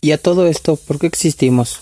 Y a todo esto, ¿por qué existimos?